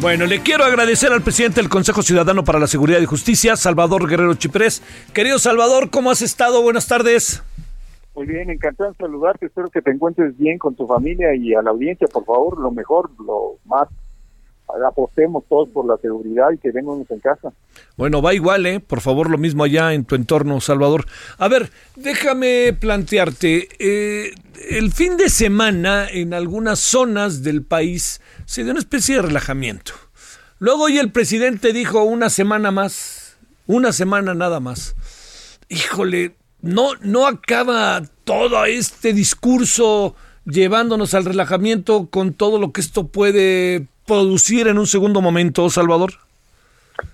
Bueno, le quiero agradecer al presidente del Consejo Ciudadano para la Seguridad y Justicia, Salvador Guerrero Chiprés. Querido Salvador, ¿cómo has estado? Buenas tardes. Muy bien, encantado de saludarte. Espero que te encuentres bien con tu familia y a la audiencia, por favor, lo mejor, lo más. Apostemos todos por la seguridad y que vengamos en casa. Bueno, va igual, ¿eh? Por favor, lo mismo allá en tu entorno, Salvador. A ver, déjame plantearte. Eh, el fin de semana, en algunas zonas del país, se dio una especie de relajamiento. Luego hoy el presidente dijo una semana más, una semana nada más. Híjole, no, no acaba todo este discurso llevándonos al relajamiento con todo lo que esto puede producir en un segundo momento, Salvador.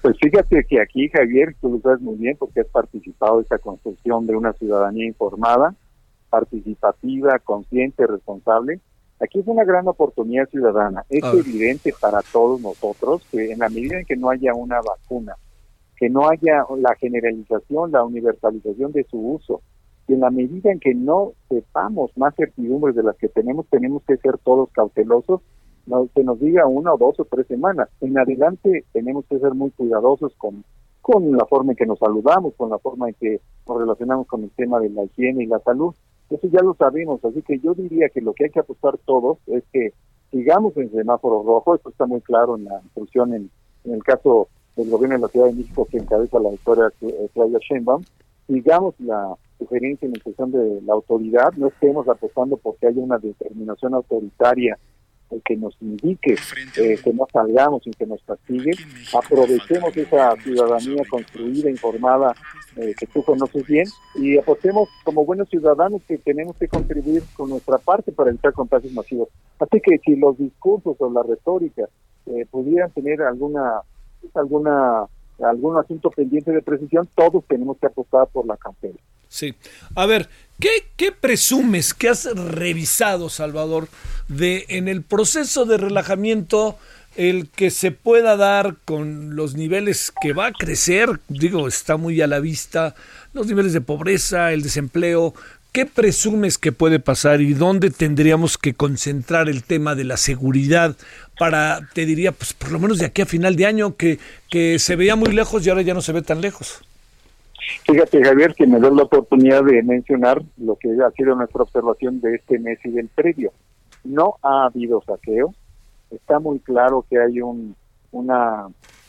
Pues fíjate que aquí, Javier, tú lo sabes muy bien porque has participado de esta construcción de una ciudadanía informada, participativa, consciente, responsable. Aquí es una gran oportunidad ciudadana. Es evidente para todos nosotros que en la medida en que no haya una vacuna, que no haya la generalización, la universalización de su uso, y en la medida en que no sepamos más certidumbres de las que tenemos, tenemos que ser todos cautelosos, no, que nos diga una o dos o tres semanas. En adelante tenemos que ser muy cuidadosos con, con la forma en que nos saludamos, con la forma en que nos relacionamos con el tema de la higiene y la salud. Eso ya lo sabemos, así que yo diría que lo que hay que apostar todos es que sigamos en semáforo rojo, esto está muy claro en la instrucción en, el caso del gobierno de la Ciudad de México que encabeza la doctora Claudia Sheinbaum, sigamos la sugerencia y la instrucción de la autoridad, no estemos apostando porque haya una determinación autoritaria que nos indique eh, que no salgamos y que nos castigue, aprovechemos esa ciudadanía construida, informada, eh, que tú conoces bien, y apostemos como buenos ciudadanos que tenemos que contribuir con nuestra parte para evitar contagios masivos. Así que si los discursos o la retórica eh, pudieran tener alguna alguna algún asunto pendiente de precisión, todos tenemos que apostar por la campaña. Sí. A ver, ¿qué, ¿qué, presumes que has revisado, Salvador, de en el proceso de relajamiento el que se pueda dar con los niveles que va a crecer? Digo, está muy a la vista, los niveles de pobreza, el desempleo. ¿Qué presumes que puede pasar y dónde tendríamos que concentrar el tema de la seguridad para, te diría, pues por lo menos de aquí a final de año, que, que se veía muy lejos y ahora ya no se ve tan lejos? Fíjate, Javier, que me da la oportunidad de mencionar lo que ha sido nuestra observación de este mes y del previo. No ha habido saqueo. Está muy claro que hay un, una,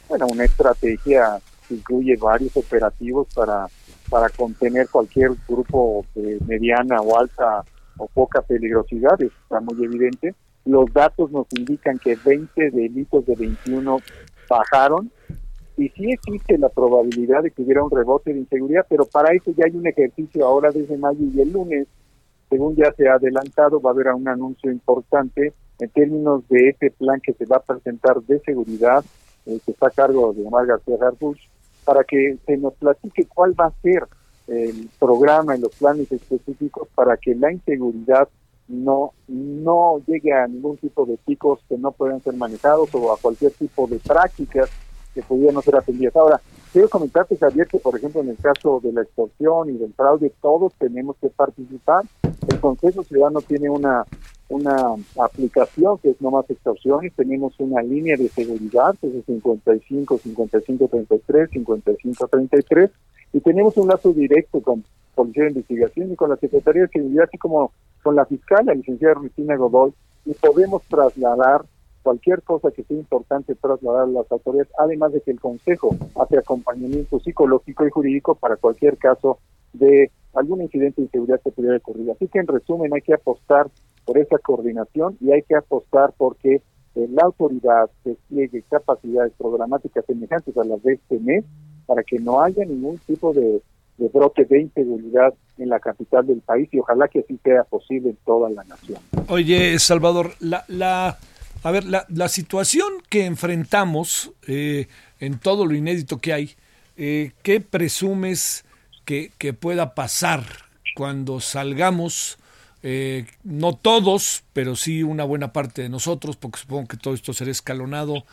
bueno, estrategia que incluye varios operativos para, contener cualquier grupo de mediana o alta o poca peligrosidad. Está muy evidente. Los datos nos indican que 20 delitos de 21 bajaron y sí existe la probabilidad de que hubiera un rebote de inseguridad, pero para eso ya hay un ejercicio ahora desde mayo y el lunes, según ya se ha adelantado, va a haber un anuncio importante en términos de ese plan que se va a presentar de seguridad, eh, que está a cargo de Omar García Harbuch, para que se nos platique cuál va a ser el programa y los planes específicos para que la inseguridad no no llegue a ningún tipo de picos que no puedan ser manejados o a cualquier tipo de prácticas que pudieran ser atendidas. Ahora, quiero comentarte, Javier, que por ejemplo en el caso de la extorsión y del fraude, todos tenemos que participar. El Consejo Ciudadano tiene una una aplicación que es no más extorsiones, tenemos una línea de seguridad, que es 55, 55, 33, 55, 33, y tenemos un lazo directo con Policía de Investigación y con la Secretaría de Seguridad, así como con la fiscal, la licenciada Cristina Godoy, y podemos trasladar cualquier cosa que sea importante trasladar a las autoridades, además de que el Consejo hace acompañamiento psicológico y jurídico para cualquier caso de algún incidente de inseguridad que pudiera ocurrir. Así que en resumen hay que apostar por esa coordinación y hay que apostar porque eh, la autoridad despliegue capacidades programáticas semejantes a las de este mes para que no haya ningún tipo de, de brote de inseguridad en la capital del país y ojalá que así sea posible en toda la nación. Oye, Salvador, la, la, a ver, la, la situación que enfrentamos eh, en todo lo inédito que hay, eh, ¿qué presumes que, que, pueda pasar cuando salgamos? Eh, no todos, pero sí una buena parte de nosotros, porque supongo que todo esto será escalonado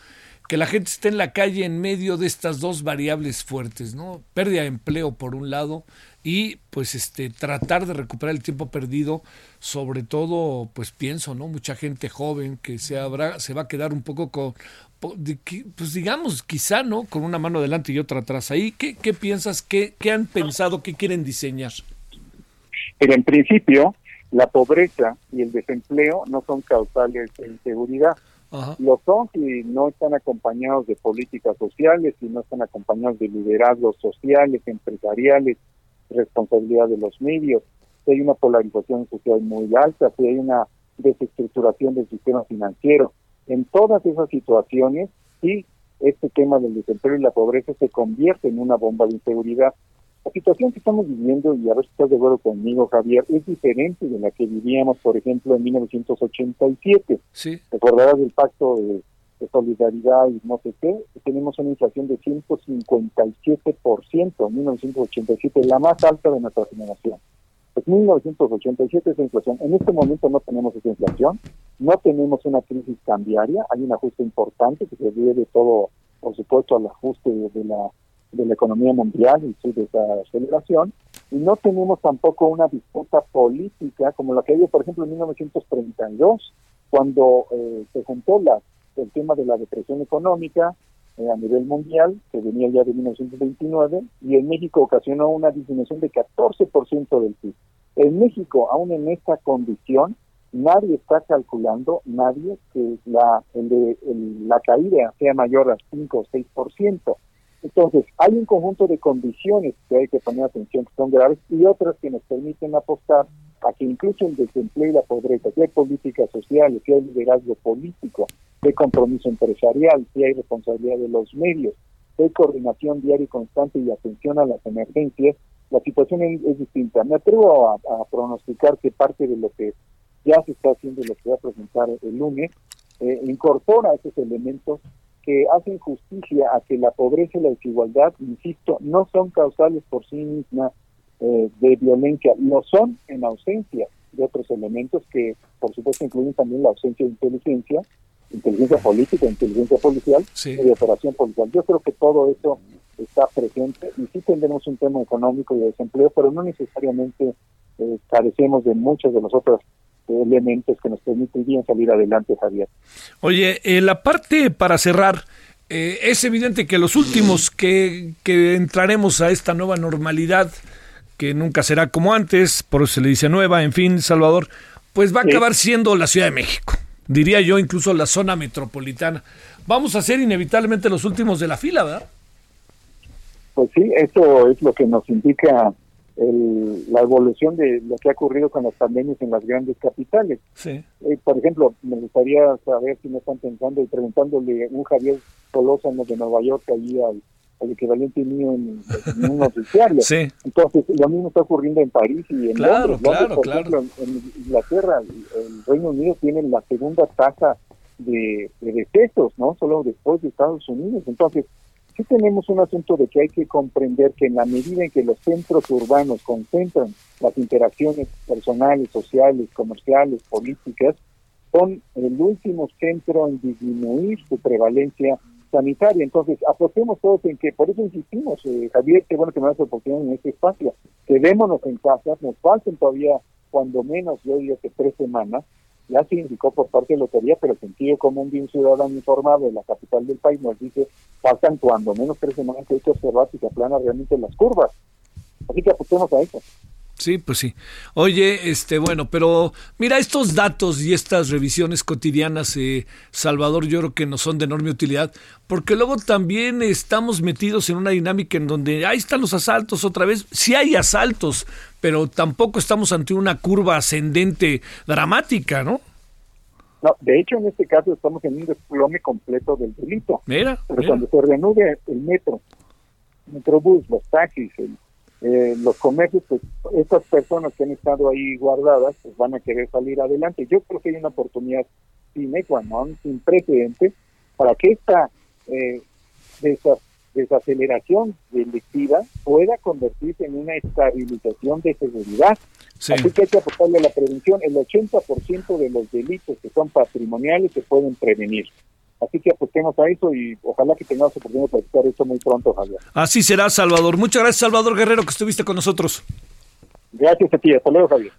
que la gente esté en la calle en medio de estas dos variables fuertes, ¿no? Pérdida de empleo por un lado y pues este tratar de recuperar el tiempo perdido, sobre todo pues pienso, ¿no? Mucha gente joven que se habrá se va a quedar un poco con pues digamos, quizá, ¿no? Con una mano adelante y otra atrás. Ahí, ¿qué, qué piensas? Qué, ¿Qué han pensado? ¿Qué quieren diseñar? Pero en principio, la pobreza y el desempleo no son causales de inseguridad. Lo son si no están acompañados de políticas sociales, si no están acompañados de liderazgos sociales, empresariales, responsabilidad de los medios, si hay una polarización social muy alta, si hay una desestructuración del sistema financiero. En todas esas situaciones, sí, este tema del desempleo y la pobreza se convierte en una bomba de inseguridad. La situación que estamos viviendo, y a ver si estás de acuerdo conmigo, Javier, es diferente de la que vivíamos, por ejemplo, en 1987. Sí. Recordarás el pacto de, solidaridad y no sé qué. Tenemos una inflación de 157% en 1987, la más alta de nuestra generación. Pues 1987 es la inflación. En este momento no tenemos esa inflación, no tenemos una crisis cambiaria, hay un ajuste importante que se debe todo, por supuesto, al ajuste de la de la economía mundial y su desaceleración, y no tenemos tampoco una disputa política como la que había, por ejemplo, en 1932, cuando eh, se juntó la, el tema de la depresión económica eh, a nivel mundial, que venía ya de 1929, y en México ocasionó una disminución de 14% del PIB. En México, aún en esta condición, nadie está calculando, nadie, que la, la caída sea mayor al 5 o 6%. Entonces, hay un conjunto de condiciones que hay que poner atención que son graves y otras que nos permiten apostar a que incluso el desempleo y la pobreza, si hay políticas sociales, si hay liderazgo político, hay compromiso empresarial, si hay responsabilidad de los medios, hay coordinación diaria y constante y atención a las emergencias, la situación es, distinta. Me atrevo a, pronosticar que parte de lo que ya se está haciendo lo que va a presentar el lunes eh, incorpora esos elementos que hacen justicia a que la pobreza y la desigualdad, insisto, no son causales por sí mismas eh, de violencia, lo son en ausencia de otros elementos que, por supuesto, incluyen también la ausencia de inteligencia, inteligencia política, inteligencia policial y de operación policial. Yo creo que todo eso está presente y sí tendremos un tema económico y de desempleo, pero no necesariamente eh, carecemos de muchas de las otras elementos que nos permitirían salir adelante, Javier. Oye, eh, la parte para cerrar, eh, es evidente que los últimos que, que entraremos a esta nueva normalidad, que nunca será como antes, por eso se le dice nueva, en fin, Salvador, pues va a acabar siendo la Ciudad de México, diría yo incluso la zona metropolitana. Vamos a ser inevitablemente los últimos de la fila, ¿verdad? Pues sí, eso es lo que nos indica el, la evolución de lo que ha ocurrido con las pandemias en las grandes capitales. Sí. Eh, por ejemplo, me gustaría saber si me están pensando y preguntándole un Javier Solózano de Nueva York allí al, equivalente mío en, un noticiario. Sí. Entonces, lo mismo está ocurriendo en París y en claro, Claro, por Ejemplo, en Inglaterra, el Reino Unido tiene la segunda tasa de, de decesos, ¿no? Solo después de Estados Unidos. Entonces, sí tenemos un asunto de que hay que comprender que en la medida en que los centros urbanos concentran las interacciones personales, sociales, comerciales, políticas, son el último centro en disminuir su prevalencia sanitaria. Entonces, apostemos todos en que, por eso insistimos, eh, Javier, qué bueno que me das oportunidad en este espacio, quedémonos en casa, nos faltan todavía, cuando menos, yo diría que tres semanas, ya se indicó por parte de Lotería, pero el sentido común de un ciudadano informado de la capital del país nos dice, faltan cuando menos tres semanas que hay que observar si se aplanan realmente las curvas. Así que apostemos a eso. Sí, pues sí. Oye, este, bueno, pero mira, estos datos y estas revisiones cotidianas, eh, Salvador, yo creo que nos son de enorme utilidad, porque luego también estamos metidos en una dinámica en donde ahí están los asaltos otra vez. Sí hay asaltos, pero tampoco estamos ante una curva ascendente dramática, ¿no? No, de hecho, en este caso estamos en un desplome completo del delito. Mira, Pero cuando se reanude el metro, el metrobús, los taxis, el eh, los comercios, pues estas personas que han estado ahí guardadas, pues van a querer salir adelante. Yo creo que hay una oportunidad sin sin precedente, para que esta eh, desaceleración delictiva pueda convertirse en una estabilización de seguridad. Así que hay que apostarle a la prevención. El 80% de los delitos que son patrimoniales se pueden prevenir. Así que apostemos a eso y ojalá que tengamos oportunidad de platicar esto muy pronto, Javier. Así será, Salvador. Muchas gracias, Salvador Guerrero, que estuviste con nosotros. Gracias a ti. Hasta luego, Javier.